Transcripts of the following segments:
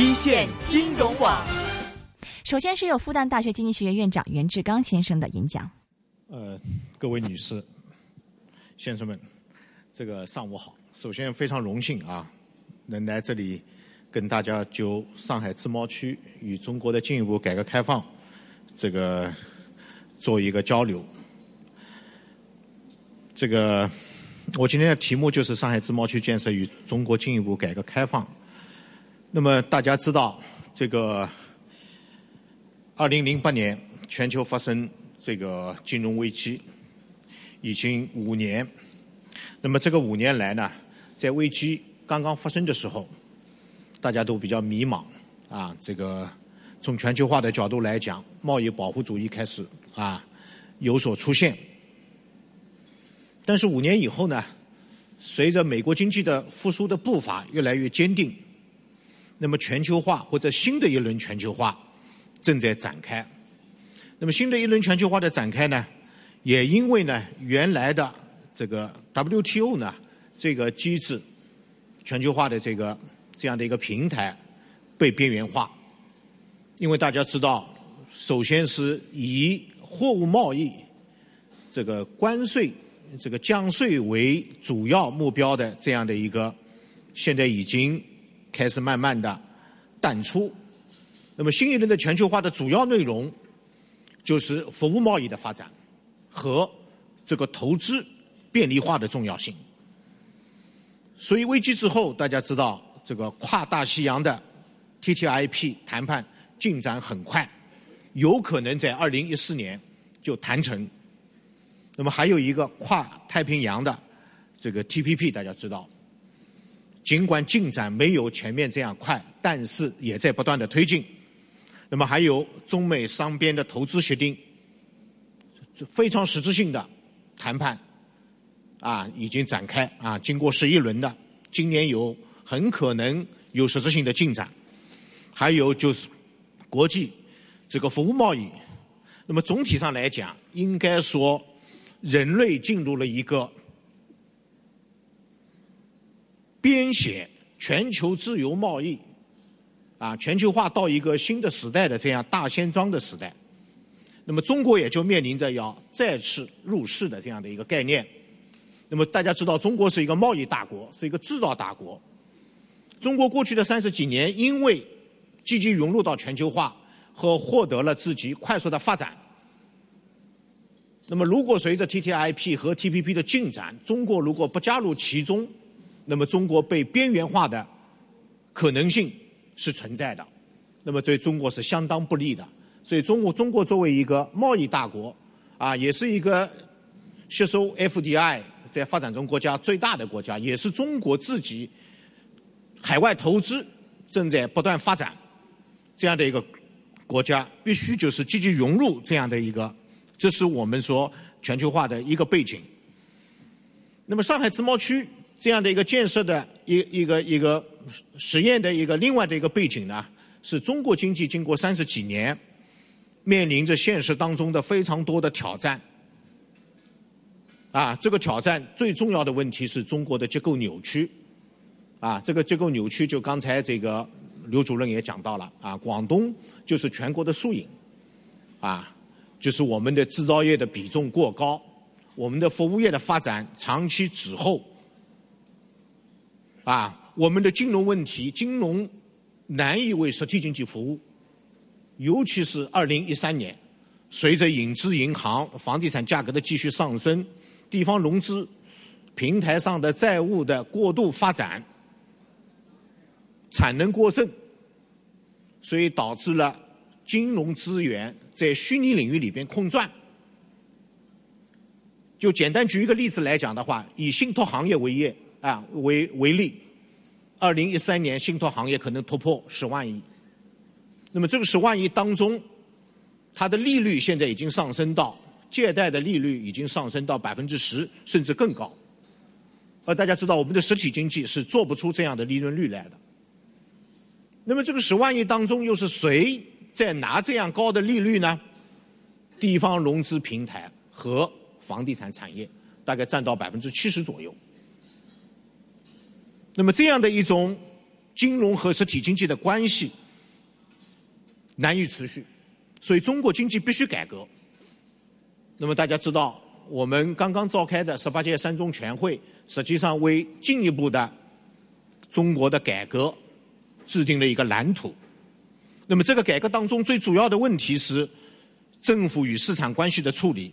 一线金融网。首先是有复旦大学经济学院院长袁志刚先生的演讲。呃，各位女士、先生们，这个上午好。首先非常荣幸啊，能来这里跟大家就上海自贸区与中国的进一步改革开放这个做一个交流。这个我今天的题目就是上海自贸区建设与中国进一步改革开放。那么大家知道这个。二零零八年，全球发生这个金融危机，已经五年。那么这个五年来呢，在危机刚刚发生的时候，大家都比较迷茫啊。这个从全球化的角度来讲，贸易保护主义开始啊有所出现。但是五年以后呢，随着美国经济的复苏的步伐越来越坚定，那么全球化或者新的一轮全球化。正在展开，那么新的一轮全球化的展开呢，也因为呢原来的这个 WTO 呢这个机制，全球化的这个这样的一个平台被边缘化，因为大家知道，首先是以货物贸易这个关税这个降税为主要目标的这样的一个，现在已经开始慢慢的淡出。那么新一轮的全球化的主要内容，就是服务贸易的发展和这个投资便利化的重要性。所以危机之后，大家知道这个跨大西洋的 TTIP 谈判进展很快，有可能在二零一四年就谈成。那么还有一个跨太平洋的这个 TPP，大家知道，尽管进展没有前面这样快，但是也在不断的推进。那么还有中美双边的投资协定，非常实质性的谈判啊，已经展开啊，经过十一轮的，今年有很可能有实质性的进展。还有就是国际这个服务贸易，那么总体上来讲，应该说人类进入了一个编写全球自由贸易。啊，全球化到一个新的时代的这样大先装的时代，那么中国也就面临着要再次入世的这样的一个概念。那么大家知道，中国是一个贸易大国，是一个制造大国。中国过去的三十几年，因为积极融入到全球化和获得了自己快速的发展。那么，如果随着 TTIP 和 TPP 的进展，中国如果不加入其中，那么中国被边缘化的可能性。是存在的，那么对中国是相当不利的。所以，中国中国作为一个贸易大国，啊，也是一个吸收 FDI 在发展中国家最大的国家，也是中国自己海外投资正在不断发展这样的一个国家，必须就是积极融入这样的一个，这是我们说全球化的一个背景。那么，上海自贸区这样的一个建设的一一个一个。实验的一个另外的一个背景呢，是中国经济经过三十几年，面临着现实当中的非常多的挑战。啊，这个挑战最重要的问题是中国的结构扭曲。啊，这个结构扭曲就刚才这个刘主任也讲到了。啊，广东就是全国的缩影。啊，就是我们的制造业的比重过高，我们的服务业的发展长期滞后。啊。我们的金融问题，金融难以为实体经济服务，尤其是二零一三年，随着影子银行、房地产价格的继续上升，地方融资平台上的债务的过度发展，产能过剩，所以导致了金融资源在虚拟领域里边空转。就简单举一个例子来讲的话，以信托行业为业啊为为例。二零一三年，信托行业可能突破十万亿。那么这个十万亿当中，它的利率现在已经上升到借贷的利率已经上升到百分之十甚至更高。而大家知道，我们的实体经济是做不出这样的利润率来的。那么这个十万亿当中，又是谁在拿这样高的利率呢？地方融资平台和房地产产业大概占到百分之七十左右。那么这样的一种金融和实体经济的关系难以持续，所以中国经济必须改革。那么大家知道，我们刚刚召开的十八届三中全会，实际上为进一步的中国的改革制定了一个蓝图。那么这个改革当中最主要的问题是政府与市场关系的处理。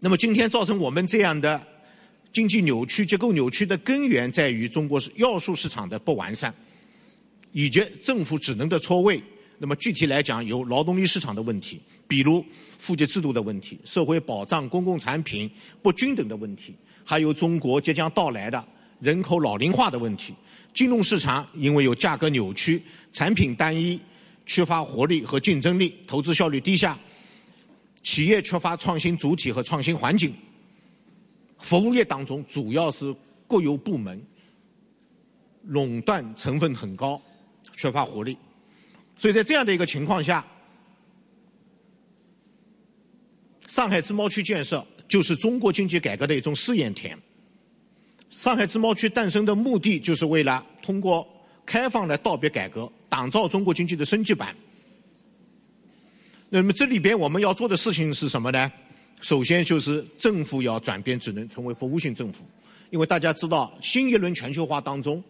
那么今天造成我们这样的经济扭曲、结构扭曲的根源，在于中国要素市场的不完善，以及政府职能的错位。那么具体来讲，有劳动力市场的问题，比如户籍制度的问题、社会保障、公共产品不均等的问题，还有中国即将到来的人口老龄化的问题。金融市场因为有价格扭曲、产品单一、缺乏活力和竞争力、投资效率低下。企业缺乏创新主体和创新环境，服务业当中主要是国有部门，垄断成分很高，缺乏活力。所以在这样的一个情况下，上海自贸区建设就是中国经济改革的一种试验田。上海自贸区诞生的目的，就是为了通过开放来道别改革，打造中国经济的升级版。那么这里边我们要做的事情是什么呢？首先就是政府要转变职能，成为服务性政府。因为大家知道，新一轮全球化当中，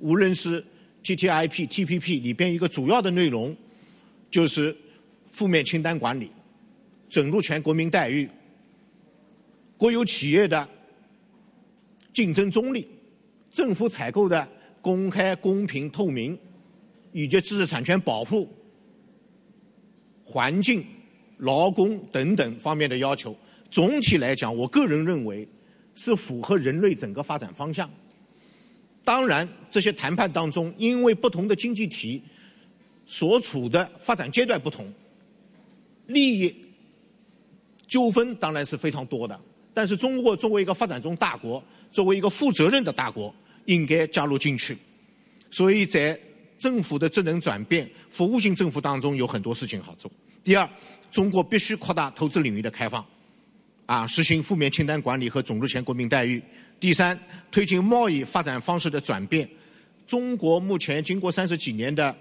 无论是 TTIP、TPP 里边一个主要的内容，就是负面清单管理、准入权国民待遇、国有企业的竞争中立、政府采购的公开、公平、透明，以及知识产权保护。环境、劳工等等方面的要求，总体来讲，我个人认为是符合人类整个发展方向。当然，这些谈判当中，因为不同的经济体所处的发展阶段不同，利益纠纷当然是非常多的。但是，中国作为一个发展中大国，作为一个负责任的大国，应该加入进去。所以在政府的职能转变、服务性政府当中有很多事情好做。第二，中国必须扩大投资领域的开放，啊，实行负面清单管理和准入权国民待遇。第三，推进贸易发展方式的转变。中国目前经过三十几年的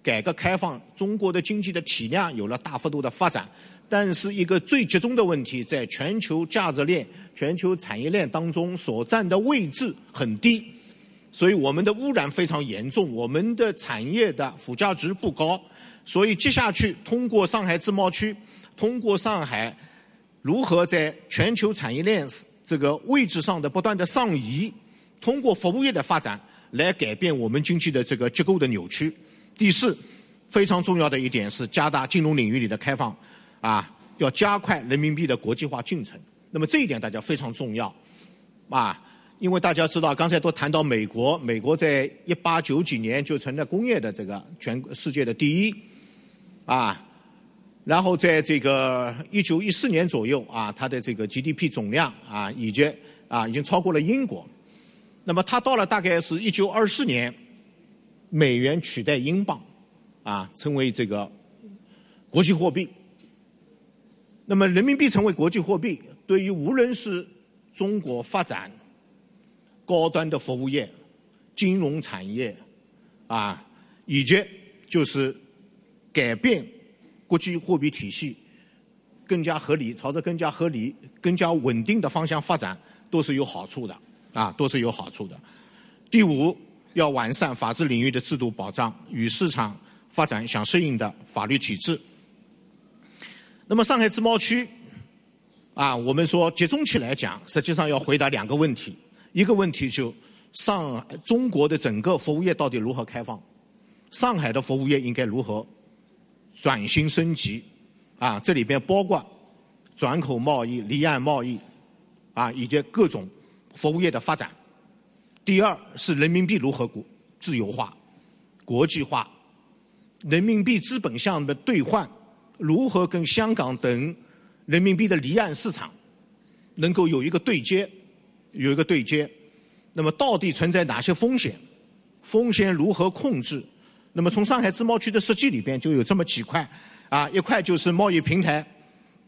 改革开放，中国的经济的体量有了大幅度的发展，但是一个最集中的问题，在全球价值链、全球产业链当中所占的位置很低。所以我们的污染非常严重，我们的产业的附加值不高，所以接下去通过上海自贸区，通过上海如何在全球产业链这个位置上的不断的上移，通过服务业的发展来改变我们经济的这个结构的扭曲。第四，非常重要的一点是加大金融领域里的开放，啊，要加快人民币的国际化进程。那么这一点大家非常重要，啊。因为大家知道，刚才都谈到美国，美国在一八九几年就成了工业的这个全世界的第一，啊，然后在这个一九一四年左右啊，它的这个 GDP 总量啊，已经啊已经超过了英国。那么它到了大概是一九二四年，美元取代英镑，啊，成为这个国际货币。那么人民币成为国际货币，对于无论是中国发展。高端的服务业、金融产业，啊，以及就是改变国际货币体系，更加合理，朝着更加合理、更加稳定的方向发展，都是有好处的，啊，都是有好处的。第五，要完善法治领域的制度保障与市场发展相适应的法律体制。那么，上海自贸区，啊，我们说集中起来讲，实际上要回答两个问题。一个问题就上中国的整个服务业到底如何开放？上海的服务业应该如何转型升级？啊，这里边包括转口贸易、离岸贸易，啊，以及各种服务业的发展。第二是人民币如何国自由化、国际化，人民币资本项的兑换如何跟香港等人民币的离岸市场能够有一个对接？有一个对接，那么到底存在哪些风险？风险如何控制？那么从上海自贸区的设计里边就有这么几块，啊，一块就是贸易平台、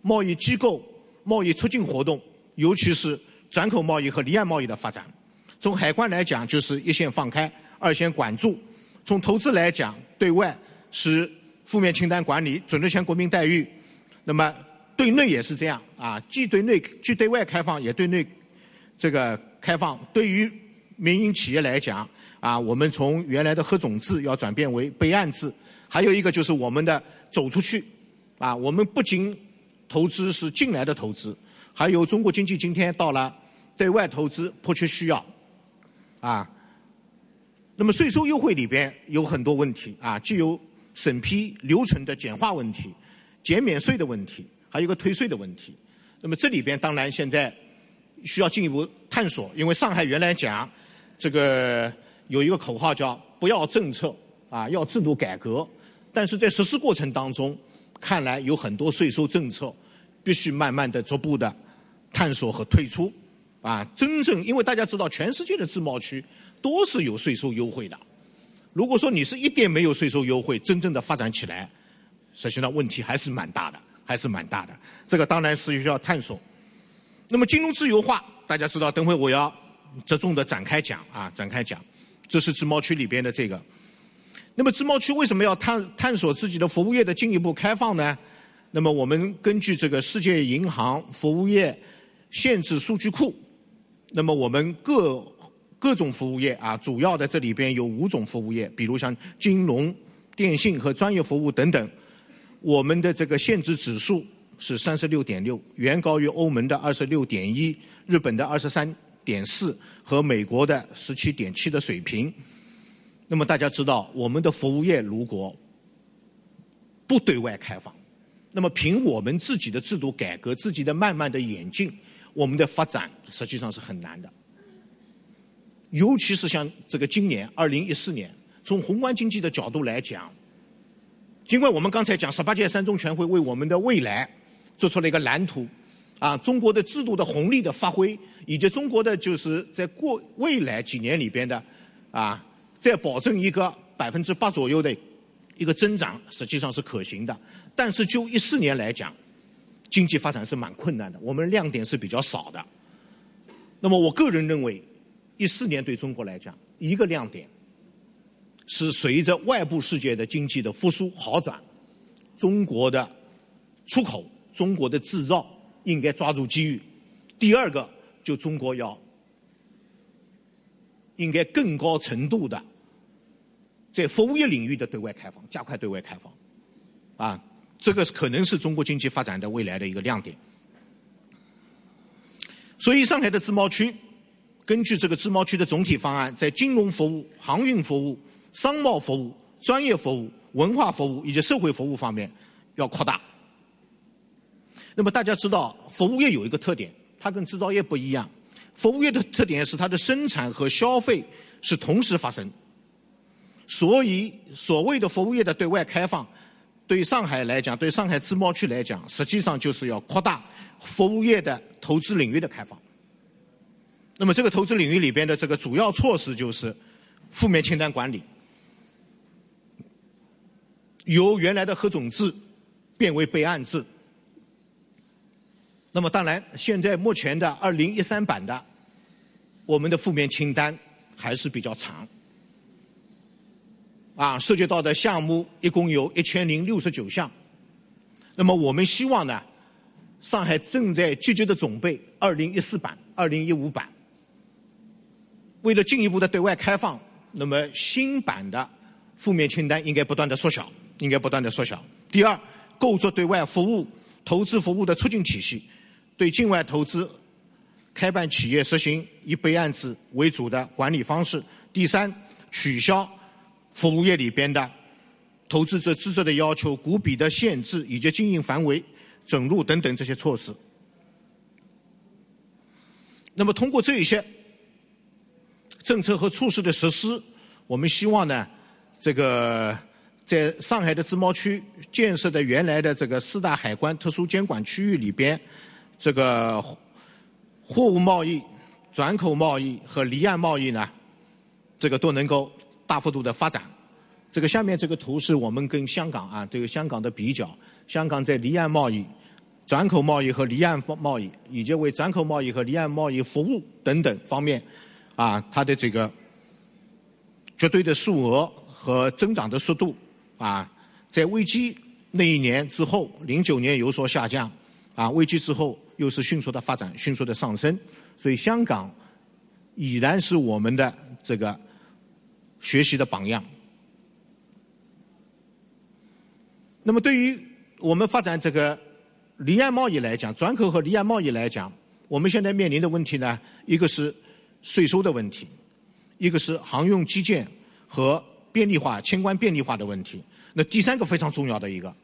贸易机构、贸易促进活动，尤其是转口贸易和离岸贸易的发展。从海关来讲，就是一线放开，二线管住；从投资来讲，对外是负面清单管理，准入前国民待遇。那么对内也是这样啊，既对内既对外开放，也对内这个开放。对于民营企业来讲啊，我们从原来的核种制要转变为备案制，还有一个就是我们的走出去啊，我们不仅投资是进来的投资，还有中国经济今天到了对外投资迫切需要啊。那么税收优惠里边有很多问题啊，既有审批流程的简化问题。减免税的问题，还有一个退税的问题。那么这里边当然现在需要进一步探索，因为上海原来讲这个有一个口号叫“不要政策啊，要制度改革”，但是在实施过程当中，看来有很多税收政策必须慢慢的、逐步的探索和退出啊。真正因为大家知道，全世界的自贸区都是有税收优惠的。如果说你是一点没有税收优惠，真正的发展起来。实际上问题还是蛮大的，还是蛮大的。这个当然是需要探索。那么金融自由化，大家知道，等会我要着重的展开讲啊，展开讲。这是自贸区里边的这个。那么自贸区为什么要探探索自己的服务业的进一步开放呢？那么我们根据这个世界银行服务业限制数据库，那么我们各各种服务业啊，主要的这里边有五种服务业，比如像金融、电信和专业服务等等。我们的这个限制指数是三十六点六，远高于欧盟的二十六点一、日本的二十三点四和美国的十七点七的水平。那么大家知道，我们的服务业如果不对外开放，那么凭我们自己的制度改革、自己的慢慢的演进，我们的发展实际上是很难的。尤其是像这个今年二零一四年，从宏观经济的角度来讲。尽管我们刚才讲十八届三中全会为我们的未来做出了一个蓝图，啊，中国的制度的红利的发挥，以及中国的就是在过未来几年里边的，啊，在保证一个百分之八左右的一个增长，实际上是可行的。但是就一四年来讲，经济发展是蛮困难的，我们亮点是比较少的。那么我个人认为，一四年对中国来讲，一个亮点。是随着外部世界的经济的复苏好转，中国的出口、中国的制造应该抓住机遇。第二个，就中国要应该更高程度的在服务业领域的对外开放，加快对外开放，啊，这个可能是中国经济发展的未来的一个亮点。所以，上海的自贸区根据这个自贸区的总体方案，在金融服务、航运服务。商贸服务、专业服务、文化服务以及社会服务方面要扩大。那么大家知道，服务业有一个特点，它跟制造业不一样。服务业的特点是它的生产和消费是同时发生，所以所谓的服务业的对外开放，对上海来讲，对上海自贸区来讲，实际上就是要扩大服务业的投资领域的开放。那么这个投资领域里边的这个主要措施就是负面清单管理。由原来的核准制变为备案制，那么当然，现在目前的二零一三版的我们的负面清单还是比较长，啊，涉及到的项目一共有一千零六十九项。那么我们希望呢，上海正在积极的准备二零一四版、二零一五版，为了进一步的对外开放，那么新版的负面清单应该不断的缩小。应该不断的缩小。第二，构筑对外服务、投资服务的促进体系，对境外投资开办企业实行以备案制为主的管理方式。第三，取消服务业里边的投资者资质的要求、股比的限制以及经营范围准入等等这些措施。那么，通过这一些政策和措施的实施，我们希望呢，这个。在上海的自贸区建设的原来的这个四大海关特殊监管区域里边，这个货物贸易、转口贸易和离岸贸易呢，这个都能够大幅度的发展。这个下面这个图是我们跟香港啊，这个香港的比较。香港在离岸贸易、转口贸易和离岸贸易，以及为转口贸易和离岸贸易服务等等方面，啊，它的这个绝对的数额和增长的速度啊，在危机那一年之后，零九年有所下降，啊，危机之后又是迅速的发展，迅速的上升，所以香港已然是我们的这个学习的榜样。那么，对于我们发展这个离岸贸易来讲，转口和离岸贸易来讲，我们现在面临的问题呢，一个是税收的问题，一个是航运基建和便利化、清关便利化的问题。那第三个非常重要的一个，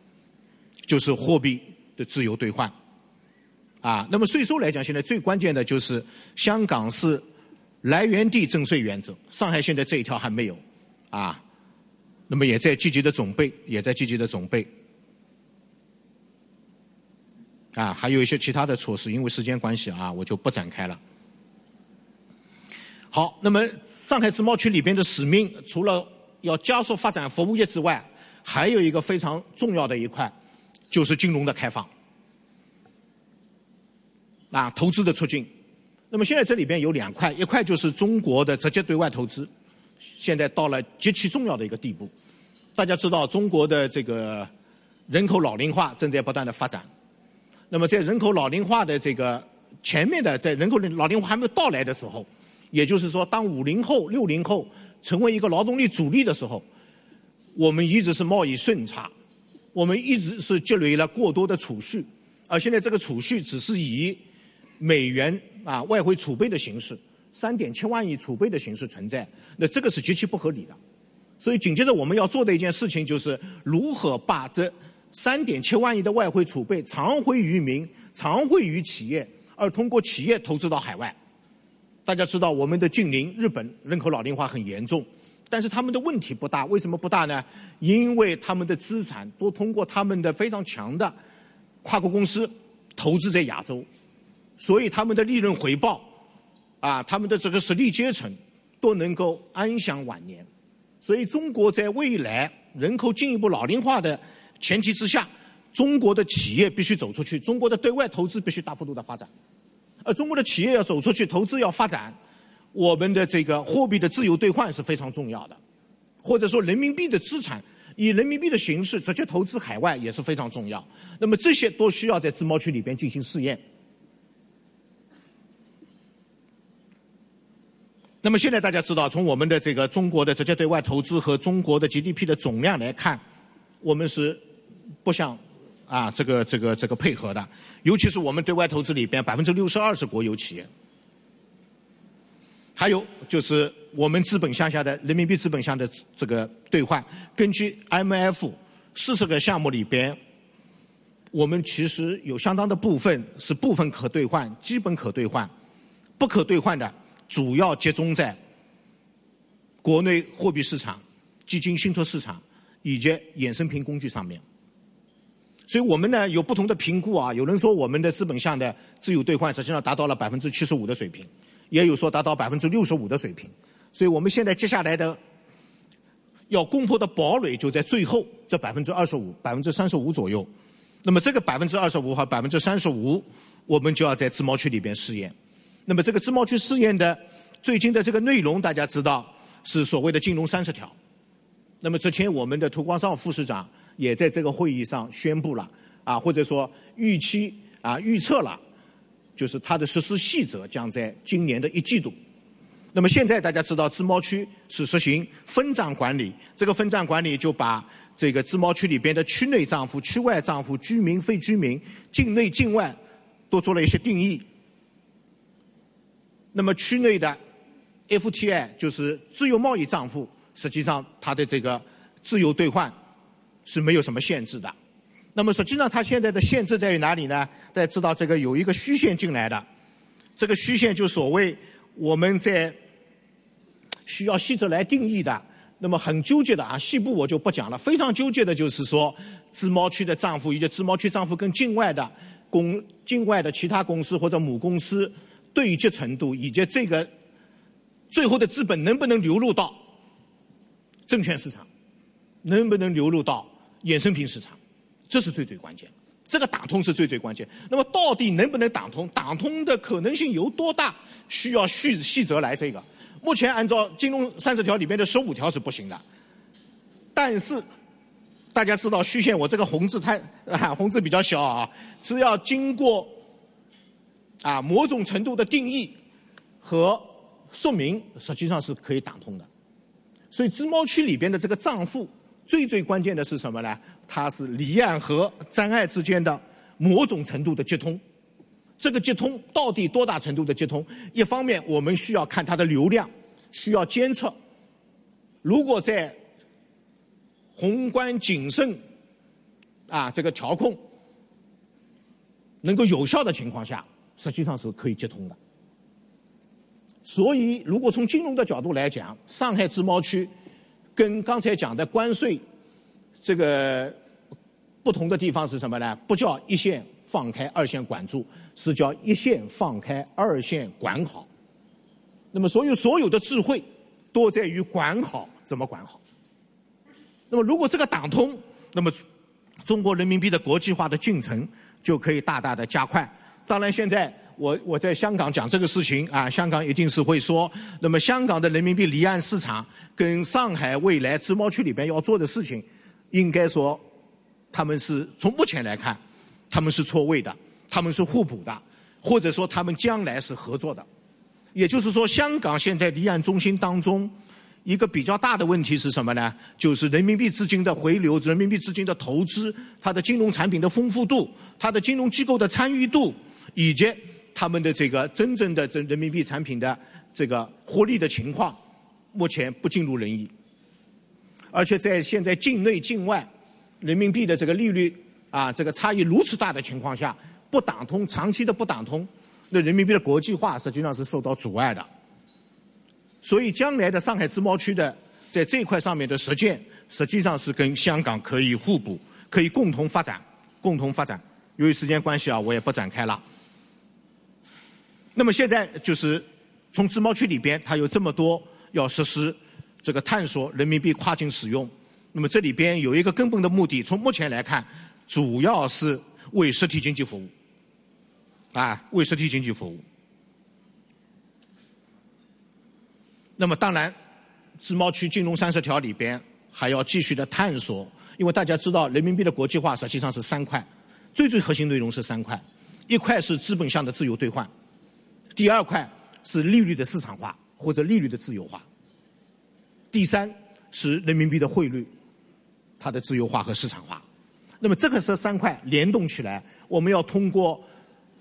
就是货币的自由兑换。啊，那么税收来讲，现在最关键的就是香港是来源地征税原则，上海现在这一条还没有，啊。那么也在积极的准备，也在积极的准备，啊，还有一些其他的措施，因为时间关系啊，我就不展开了。好，那么上海自贸区里边的使命，除了要加速发展服务业之外，还有一个非常重要的一块，就是金融的开放，啊，投资的促进。那么现在这里边有两块，一块就是中国的直接对外投资。现在到了极其重要的一个地步，大家知道中国的这个人口老龄化正在不断的发展。那么在人口老龄化的这个前面的，在人口老龄化还没有到来的时候，也就是说，当五零后、六零后成为一个劳动力主力的时候，我们一直是贸易顺差，我们一直是积累了过多的储蓄，而现在这个储蓄只是以美元啊外汇储备的形式。三点七万亿储备的形式存在，那这个是极其不合理的。所以紧接着我们要做的一件事情就是如何把这三点七万亿的外汇储备偿回于民、偿回于企业，而通过企业投资到海外。大家知道我们的近邻日本人口老龄化很严重，但是他们的问题不大。为什么不大呢？因为他们的资产都通过他们的非常强的跨国公司投资在亚洲，所以他们的利润回报。啊，他们的这个实力阶层都能够安享晚年，所以中国在未来人口进一步老龄化的前提之下，中国的企业必须走出去，中国的对外投资必须大幅度的发展，而中国的企业要走出去，投资要发展，我们的这个货币的自由兑换是非常重要的，或者说人民币的资产以人民币的形式直接投资海外也是非常重要，那么这些都需要在自贸区里边进行试验。那么现在大家知道，从我们的这个中国的直接对外投资和中国的 GDP 的总量来看，我们是不想啊这个这个这个配合的。尤其是我们对外投资里边百分之六十二是国有企业，还有就是我们资本项下的人民币资本项的这个兑换，根据 MF 四十个项目里边，我们其实有相当的部分是部分可兑换、基本可兑换、不可兑换的。主要集中在国内货币市场、基金信托市场以及衍生品工具上面。所以我们呢有不同的评估啊，有人说我们的资本项的自由兑换实际上达到了百分之七十五的水平，也有说达到百分之六十五的水平。所以我们现在接下来的要攻破的堡垒就在最后这百分之二十五、百分之三十五左右。那么这个百分之二十五和百分之三十五，我们就要在自贸区里边试验。那么这个自贸区试验的最近的这个内容，大家知道是所谓的金融三十条。那么之前我们的涂光绍副市长也在这个会议上宣布了，啊，或者说预期啊预测了，就是它的实施细则将在今年的一季度。那么现在大家知道自贸区是实行分账管理，这个分账管理就把这个自贸区里边的区内账户、区外账户、居民、非居民、境内、境外都做了一些定义。那么区内的 FTI 就是自由贸易账户，实际上它的这个自由兑换是没有什么限制的。那么实际上它现在的限制在于哪里呢？大家知道这个有一个虚线进来的，这个虚线就所谓我们在需要细则来定义的。那么很纠结的啊，细部我就不讲了。非常纠结的就是说，自贸区的账户以及自贸区账户跟境外的公、境外的其他公司或者母公司。对接程度以及这个最后的资本能不能流入到证券市场，能不能流入到衍生品市场，这是最最关键。这个打通是最最关键。那么到底能不能打通？打通的可能性有多大？需要细细则来这个。目前按照金融三十条里面的十五条是不行的。但是大家知道虚线，我这个红字太啊红字比较小啊，是要经过啊某种程度的定义和说明，实际上是可以打通的。所以自贸区里边的这个账户，最最关键的是什么呢？它是离岸和在岸之间的某种程度的接通。这个接通到底多大程度的接通？一方面我们需要看它的流量，需要监测。如果在宏观谨慎啊这个调控能够有效的情况下，实际上是可以接通的。所以，如果从金融的角度来讲，上海自贸区跟刚才讲的关税这个不同的地方是什么呢？不叫一线放开，二线管住。是叫一线放开，二线管好。那么，所有所有的智慧都在于管好，怎么管好？那么，如果这个打通，那么中国人民币的国际化的进程就可以大大的加快。当然，现在我我在香港讲这个事情啊，香港一定是会说，那么香港的人民币离岸市场跟上海未来自贸区里边要做的事情，应该说他们是从目前来看，他们是错位的。他们是互补的，或者说他们将来是合作的。也就是说，香港现在离岸中心当中一个比较大的问题是什么呢？就是人民币资金的回流、人民币资金的投资、它的金融产品的丰富度、它的金融机构的参与度，以及他们的这个真正的这人民币产品的这个获利的情况，目前不尽如人意。而且在现在境内境外人民币的这个利率啊，这个差异如此大的情况下。不打通，长期的不打通，那人民币的国际化实际上是受到阻碍的。所以，将来的上海自贸区的在这一块上面的实践，实际上是跟香港可以互补，可以共同发展，共同发展。由于时间关系啊，我也不展开了。那么现在就是从自贸区里边，它有这么多要实施这个探索人民币跨境使用。那么这里边有一个根本的目的，从目前来看，主要是为实体经济服务。啊，为实体经济服务。那么，当然，自贸区金融三十条里边还要继续的探索，因为大家知道，人民币的国际化实际上是三块，最最核心内容是三块：一块是资本项的自由兑换，第二块是利率的市场化或者利率的自由化，第三是人民币的汇率它的自由化和市场化。那么，这个是三块联动起来，我们要通过。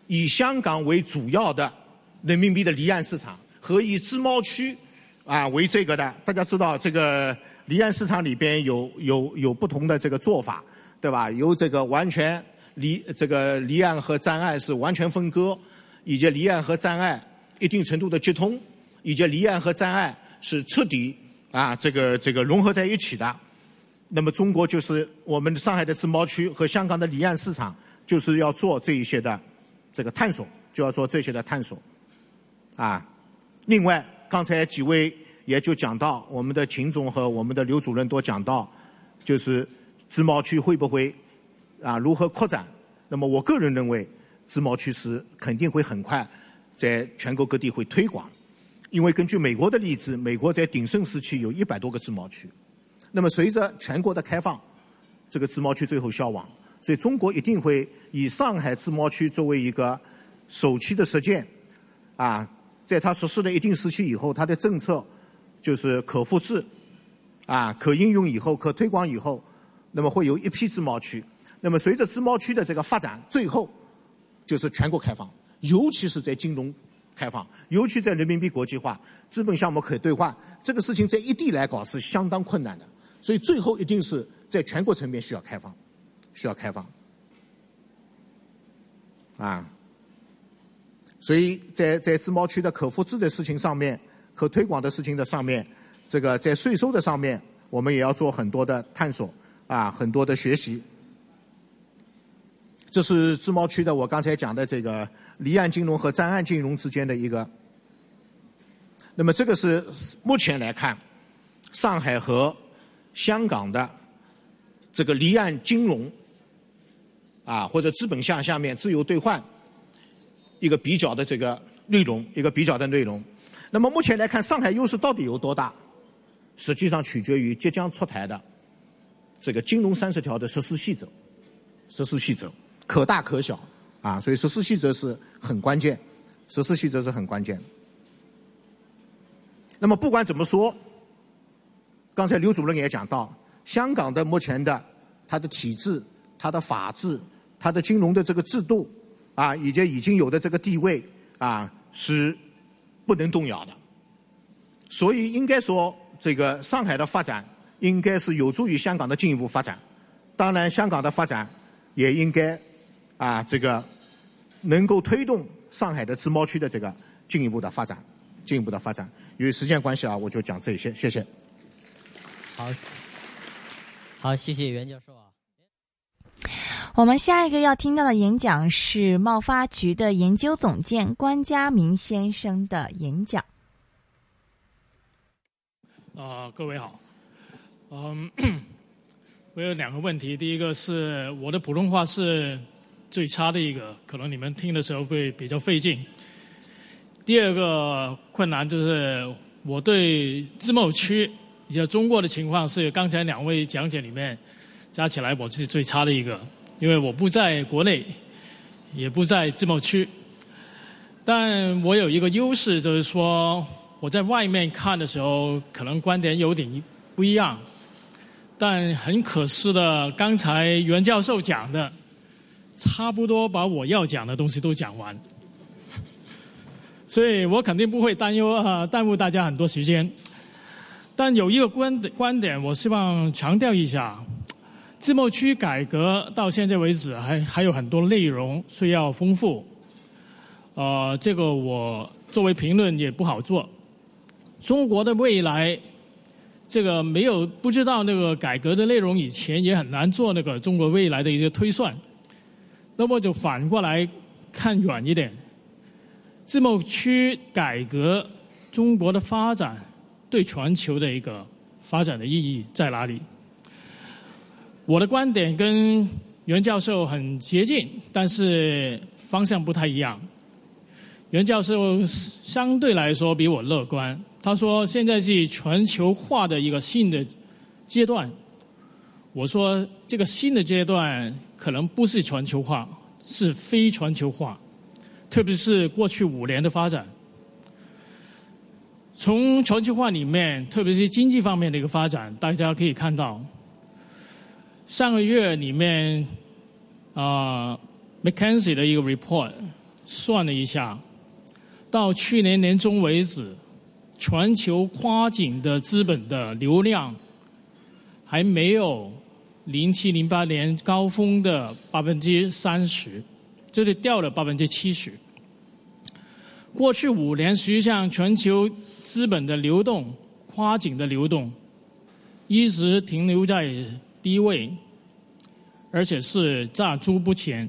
以香港为主要的人民币的离岸市场和以自贸区啊为这个的，大家知道这个离岸市场里边有有有不同的这个做法，对吧？有这个完全离这个离岸和在岸是完全分割，以及离岸和在岸一定程度的接通，以及离岸和在岸是彻底啊这个这个融合在一起的。那么中国就是我们上海的自贸区和香港的离岸市场，就是要做这一些的。这个探索就要做这些的探索，啊，另外刚才几位也就讲到，我们的秦总和我们的刘主任都讲到，就是自贸区会不会啊如何扩展？那么我个人认为，自贸区是肯定会很快在全国各地会推广，因为根据美国的例子，美国在鼎盛时期有一百多个自贸区，那么随着全国的开放，这个自贸区最后消亡。所以中国一定会以上海自贸区作为一个首期的实践，啊，在它实施了一定时期以后，它的政策就是可复制，啊，可应用以后，可推广以后，那么会有一批自贸区。那么随着自贸区的这个发展，最后就是全国开放，尤其是在金融开放，尤其在人民币国际化、资本项目可兑换这个事情，在一地来搞是相当困难的。所以最后一定是在全国层面需要开放。需要开放，啊，所以在在自贸区的可复制的事情上面，可推广的事情的上面，这个在税收的上面，我们也要做很多的探索，啊，很多的学习。这是自贸区的我刚才讲的这个离岸金融和在岸金融之间的一个。那么这个是目前来看，上海和香港的这个离岸金融。啊，或者资本项下面自由兑换，一个比较的这个内容，一个比较的内容。那么目前来看，上海优势到底有多大？实际上取决于即将出台的这个金融三十条的实施细则。实施细则可大可小啊，所以实施细则是很关键。实施细则是很关键。那么不管怎么说，刚才刘主任也讲到，香港的目前的它的体制、它的法治、它的金融的这个制度啊，以及已经有的这个地位啊，是不能动摇的。所以应该说，这个上海的发展应该是有助于香港的进一步发展。当然，香港的发展。也应该啊，这个能够推动上海的自贸区的这个进一步的发展，进一步的发展。由于时间关系啊，我就讲这些，谢谢。好，好，谢谢袁教授啊。我们下一个要听到的演讲是贸发局的研究总监关家明先生的演讲。啊，各位好，嗯。我有两个问题，第一个是我的普通话是最差的一个，可能你们听的时候会比较费劲。第二个困难就是我对自贸区以及中国的情况是刚才两位讲解里面加起来我是最差的一个，因为我不在国内，也不在自贸区，但我有一个优势，就是说我在外面看的时候，可能观点有点不一样。但很可惜的，刚才袁教授讲的，差不多把我要讲的东西都讲完，所以我肯定不会担忧啊耽误大家很多时间。但有一个观观点，我希望强调一下：自贸区改革到现在为止，还还有很多内容需要丰富。呃，这个我作为评论也不好做。中国的未来。这个没有不知道那个改革的内容，以前也很难做那个中国未来的一些推算。那么就反过来看远一点，自贸区改革中国的发展对全球的一个发展的意义在哪里？我的观点跟袁教授很接近，但是方向不太一样。袁教授相对来说比我乐观。他说：“现在是全球化的一个新的阶段。”我说：“这个新的阶段可能不是全球化，是非全球化。特别是过去五年的发展，从全球化里面，特别是经济方面的一个发展，大家可以看到，上个月里面啊，McKinsey 的一个 report 算了一下，到去年年中为止。”全球跨境的资本的流量还没有零七零八年高峰的百分之三十，这里掉了百分之七十。过去五年，实际上全球资本的流动、跨境的流动一直停留在低位，而且是价租不前。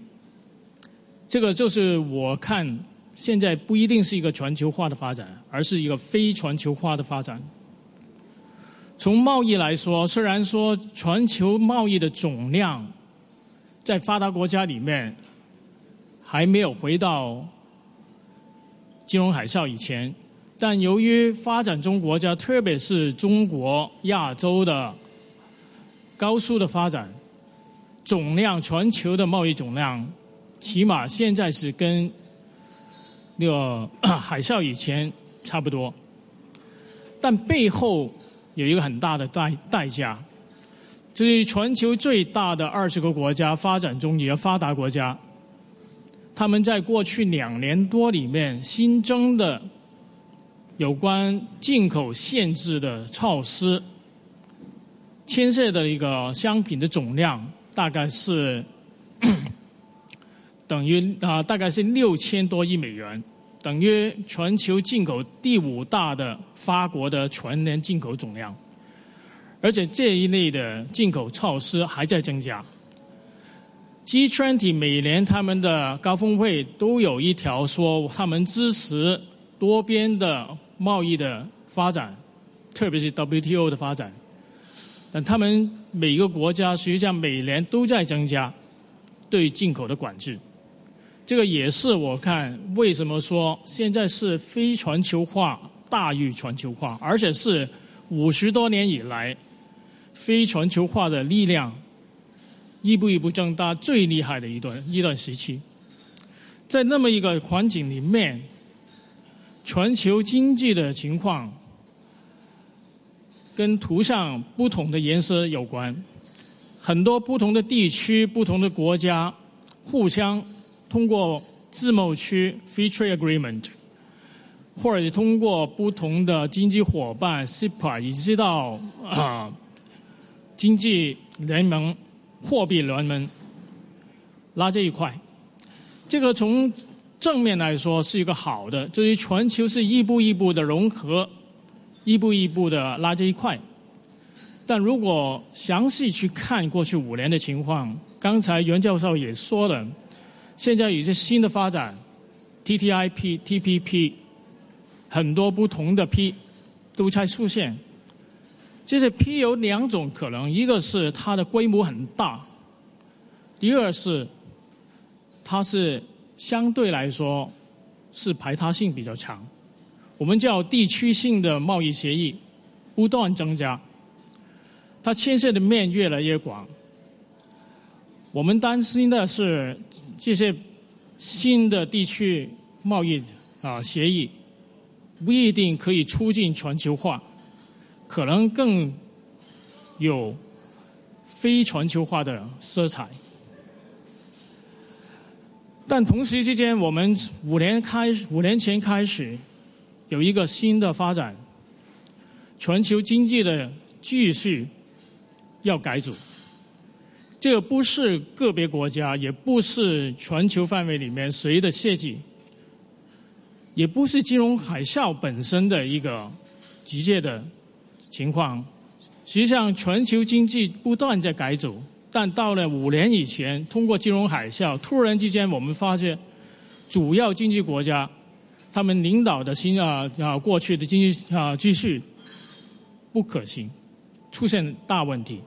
这个就是我看。现在不一定是一个全球化的发展，而是一个非全球化的发展。从贸易来说，虽然说全球贸易的总量在发达国家里面还没有回到金融海啸以前，但由于发展中国家，特别是中国、亚洲的高速的发展，总量全球的贸易总量，起码现在是跟。那个 海啸以前差不多，但背后有一个很大的代代价，就是全球最大的二十个国家发展中也发达国家，他们在过去两年多里面新增的有关进口限制的措施，牵涉的一个商品的总量大概是 等于啊，大概是六千多亿美元。等于全球进口第五大的法国的全年进口总量，而且这一类的进口措施还在增加。G20 每年他们的高峰会都有一条说，他们支持多边的贸易的发展，特别是 WTO 的发展。但他们每个国家实际上每年都在增加对进口的管制。这个也是我看为什么说现在是非全球化大于全球化，而且是五十多年以来非全球化的力量一步一步增大最厉害的一段一段时期。在那么一个环境里面，全球经济的情况跟图上不同的颜色有关。很多不同的地区、不同的国家互相通过自贸区 （Free Trade Agreement） 或者通过不同的经济伙伴 （CIPA） 以及到啊经济联盟、货币联盟拉这一块。这个从正面来说是一个好的，就是全球是一步一步的融合，一步一步的拉这一块。但如果详细去看过去五年的情况，刚才袁教授也说了，现在有些新的发展，TTIP、TPP，很多不同的 P 都在出现。这些 P 有两种可能，一个是它的规模很大，第二是它是相对来说是排他性比较强。我们叫地区性的贸易协议不断增加。它牵涉的面越来越广，我们担心的是这些新的地区贸易啊协议不一定可以促进全球化，可能更有非全球化的色彩。但同时之间，我们五年开五年前开始有一个新的发展，全球经济的继续。要改组，这个不是个别国家，也不是全球范围里面谁的设计，也不是金融海啸本身的一个急切的情况。实际上，全球经济不断在改组，但到了五年以前，通过金融海啸，突然之间我们发现，主要经济国家他们领导的新啊啊过去的经济啊继续不可行，出现大问题。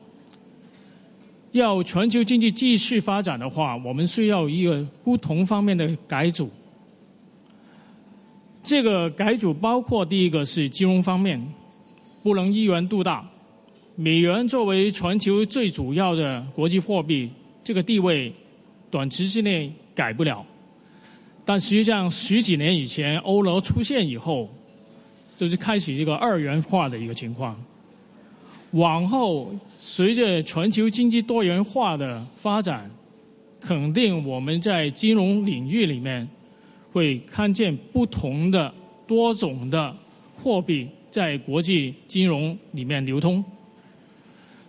要全球经济继续发展的话，我们需要一个不同方面的改组。这个改组包括第一个是金融方面，不能一元独大。美元作为全球最主要的国际货币，这个地位短期之内改不了。但实际上十几年以前，欧罗出现以后，就是开始一个二元化的一个情况。往后，随着全球经济多元化的发展，肯定我们在金融领域里面会看见不同的多种的货币在国际金融里面流通。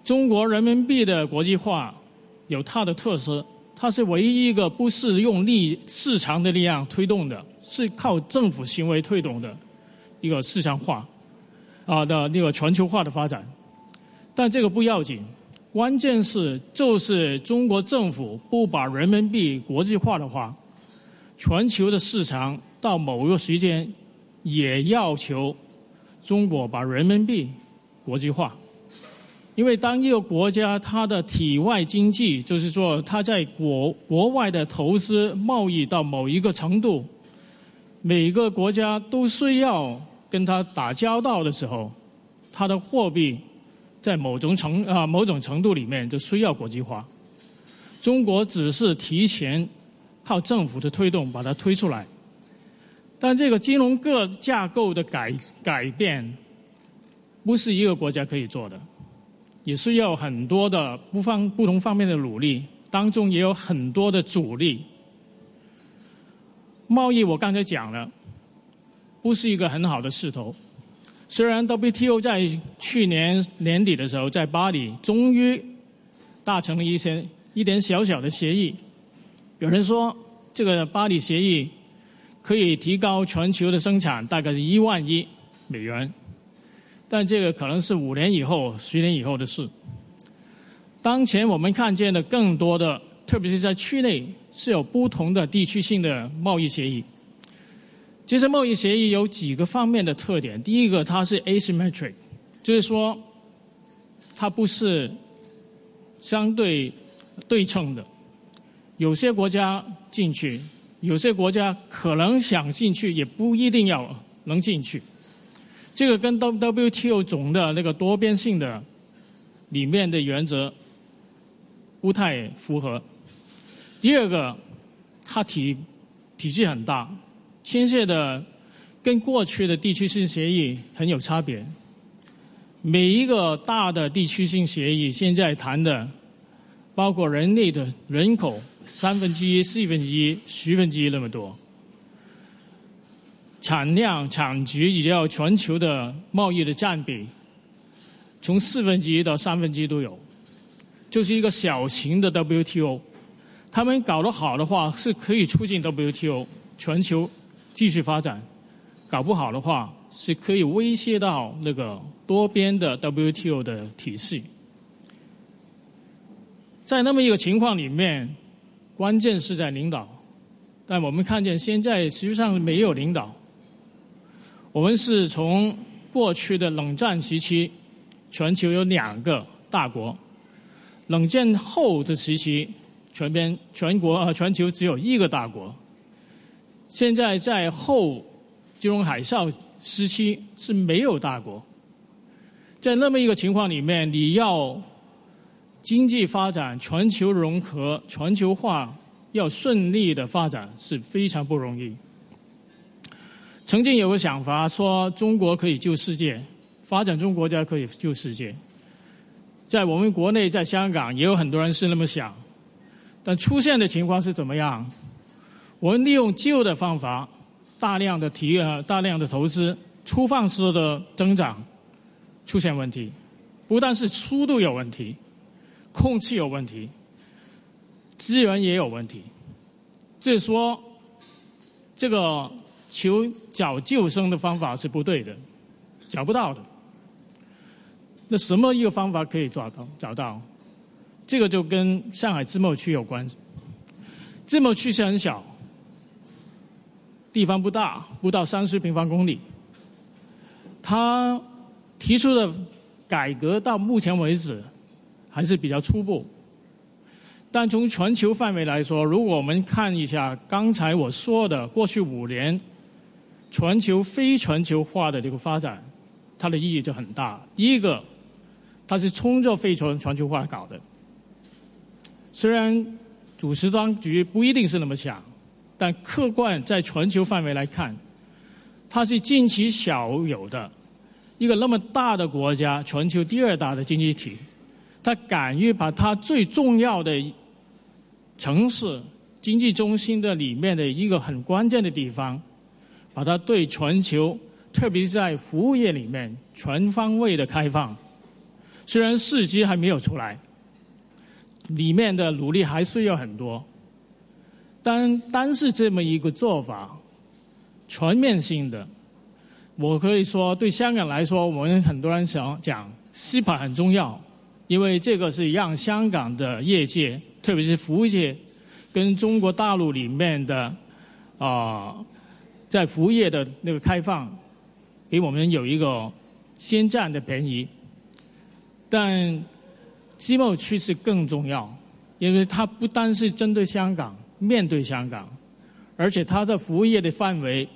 中国人民币的国际化有它的特色，它是唯一一个不是用力市场的力量推动的，是靠政府行为推动的一个市场化啊的那个全球化的发展。但这个不要紧，关键是就是中国政府不把人民币国际化的话，全球的市场到某个时间也要求中国把人民币国际化。因为当一个国家它的体外经济，就是说它在国国外的投资贸易到某一个程度，每个国家都需要跟它打交道的时候，它的货币。在某种程啊某种程度里面就需要国际化，中国只是提前靠政府的推动把它推出来，但这个金融各架构的改改变，不是一个国家可以做的，也需要很多的不方不同方面的努力，当中也有很多的阻力。贸易我刚才讲了，不是一个很好的势头。虽然 WTO 在去年年底的时候在巴黎终于达成了一些一点小小的协议，有人说这个巴黎协议可以提高全球的生产大概是一万亿美元，但这个可能是五年以后、十年以后的事。当前我们看见的更多的，特别是在区内是有不同的地区性的贸易协议。其实贸易协议有几个方面的特点。第一个，它是 asymmetric，就是说它不是相对对称的。有些国家进去，有些国家可能想进去，也不一定要能进去。这个跟 WTO 总的那个多边性的里面的原则不太符合。第二个，它体体积很大，牵涉的跟过去的地区性协议很有差别。每一个大的地区性协议现在谈的，包括人类的人口三分之一、四分之一、十分之一那么多，产量、产值以及全球的贸易的占比，从四分之一到三分之一都有，就是一个小型的 WTO。他们搞得好的话，是可以促进 WTO 全球继续发展；搞不好的话，是可以威胁到那个多边的 WTO 的体系。在那么一个情况里面，关键是在领导。但我们看见现在实际上没有领导。我们是从过去的冷战时期，全球有两个大国；冷战后的时期。全边全国啊，全球只有一个大国。现在在后金融海啸时期是没有大国。在那么一个情况里面，你要经济发展、全球融合、全球化要顺利的发展是非常不容易。曾经有个想法说，中国可以救世界，发展中国家可以救世界。在我们国内，在香港也有很多人是那么想。但出现的情况是怎么样？我们利用旧的方法，大量的提呃大量的投资，粗放式的增长出现问题，不但是速度有问题，空气有问题，资源也有问题。所以说，这个求找救生的方法是不对的，找不到的。那什么一个方法可以找到？找到？这个就跟上海自贸区有关。自贸区是很小，地方不大，不到三十平方公里。他提出的改革到目前为止还是比较初步。但从全球范围来说，如果我们看一下刚才我说的过去五年全球非全球化的这个发展，它的意义就很大。第一个，它是冲着非全全球化搞的。虽然主持当局不一定是那么想，但客观在全球范围来看，它是近期小有的一个那么大的国家，全球第二大的经济体，它敢于把它最重要的城市、经济中心的里面的一个很关键的地方，把它对全球，特别是在服务业里面全方位的开放。虽然时机还没有出来。里面的努力还是要很多，单单是这么一个做法，全面性的，我可以说对香港来说，我们很多人想讲 c p 很重要，因为这个是让香港的业界，特别是服务业，跟中国大陆里面的啊，在服务业的那个开放，给我们有一个先占的便宜，但。经贸趋势更重要，因为它不单是针对香港、面对香港，而且它的服务业的范围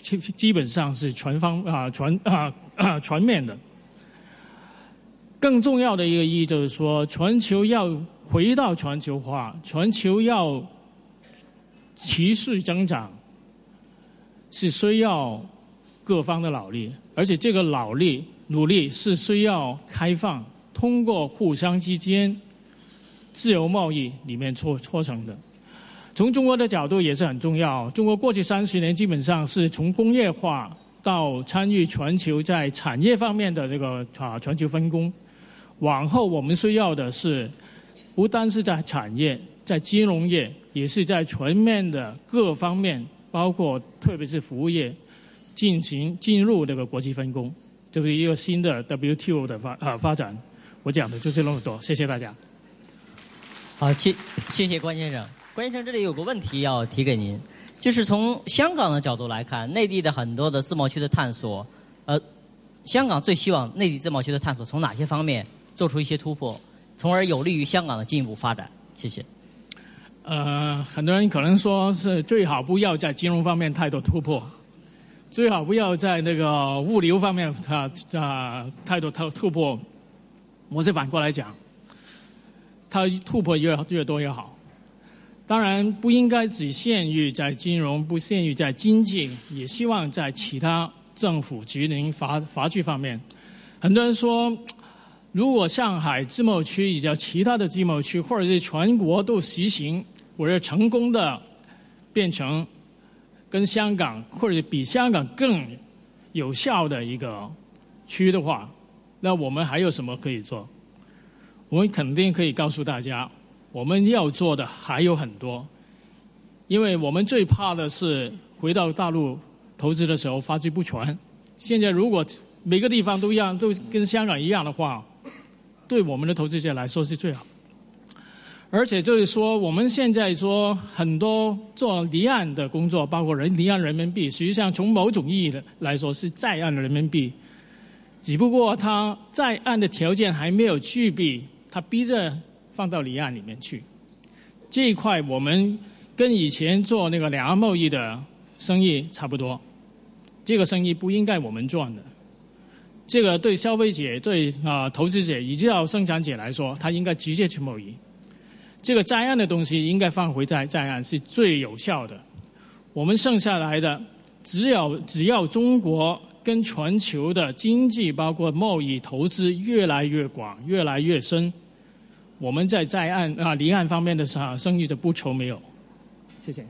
基基本上是全方啊全啊啊全面的。更重要的一个意义就是说，全球要回到全球化，全球要持续增长，是需要各方的努力，而且这个努力努力是需要开放。通过互相之间自由贸易里面促促成的，从中国的角度也是很重要。中国过去三十年基本上是从工业化到参与全球在产业方面的这个啊全球分工。往后我们需要的是，不单是在产业，在金融业，也是在全面的各方面，包括特别是服务业，进行进入这个国际分工，这是一个新的 WTO 的发啊发展。我讲的就是那么多，谢谢大家。好，谢谢谢关先生。关先生，这里有个问题要提给您，就是从香港的角度来看，内地的很多的自贸区的探索，呃，香港最希望内地自贸区的探索从哪些方面做出一些突破，从而有利于香港的进一步发展？谢谢。呃，很多人可能说是最好不要在金融方面太多突破，最好不要在那个物流方面啊啊太多突突破。我是反过来讲，它突破越越多越好。当然不应该只限于在金融，不限于在经济，也希望在其他政府职能法法규方面。很多人说，如果上海自贸区以及其他的自贸区，或者是全国都实行，或者成功的变成跟香港或者比香港更有效的一个区的话，那我们还有什么可以做？我们肯定可以告诉大家。我们要做的还有很多，因为我们最怕的是回到大陆投资的时候发挥不全。现在如果每个地方都一样，都跟香港一样的话，对我们的投资者来说是最好。而且就是说，我们现在说很多做离岸的工作，包括人离岸人民币，实际上从某种意义的来说是在岸的人民币，只不过它在岸的条件还没有具备，它逼着。放到离岸里面去，这一块我们跟以前做那个两岸贸易的生意差不多，这个生意不应该我们赚的，这个对消费者、对啊投资者以及到生产者来说，他应该直接去贸易。这个在岸的东西应该放回在在岸是最有效的。我们剩下来的，只有只要中国跟全球的经济包括贸易投资越来越广、越来越深。我们在在岸啊离岸方面的生生意的不愁没有，谢谢。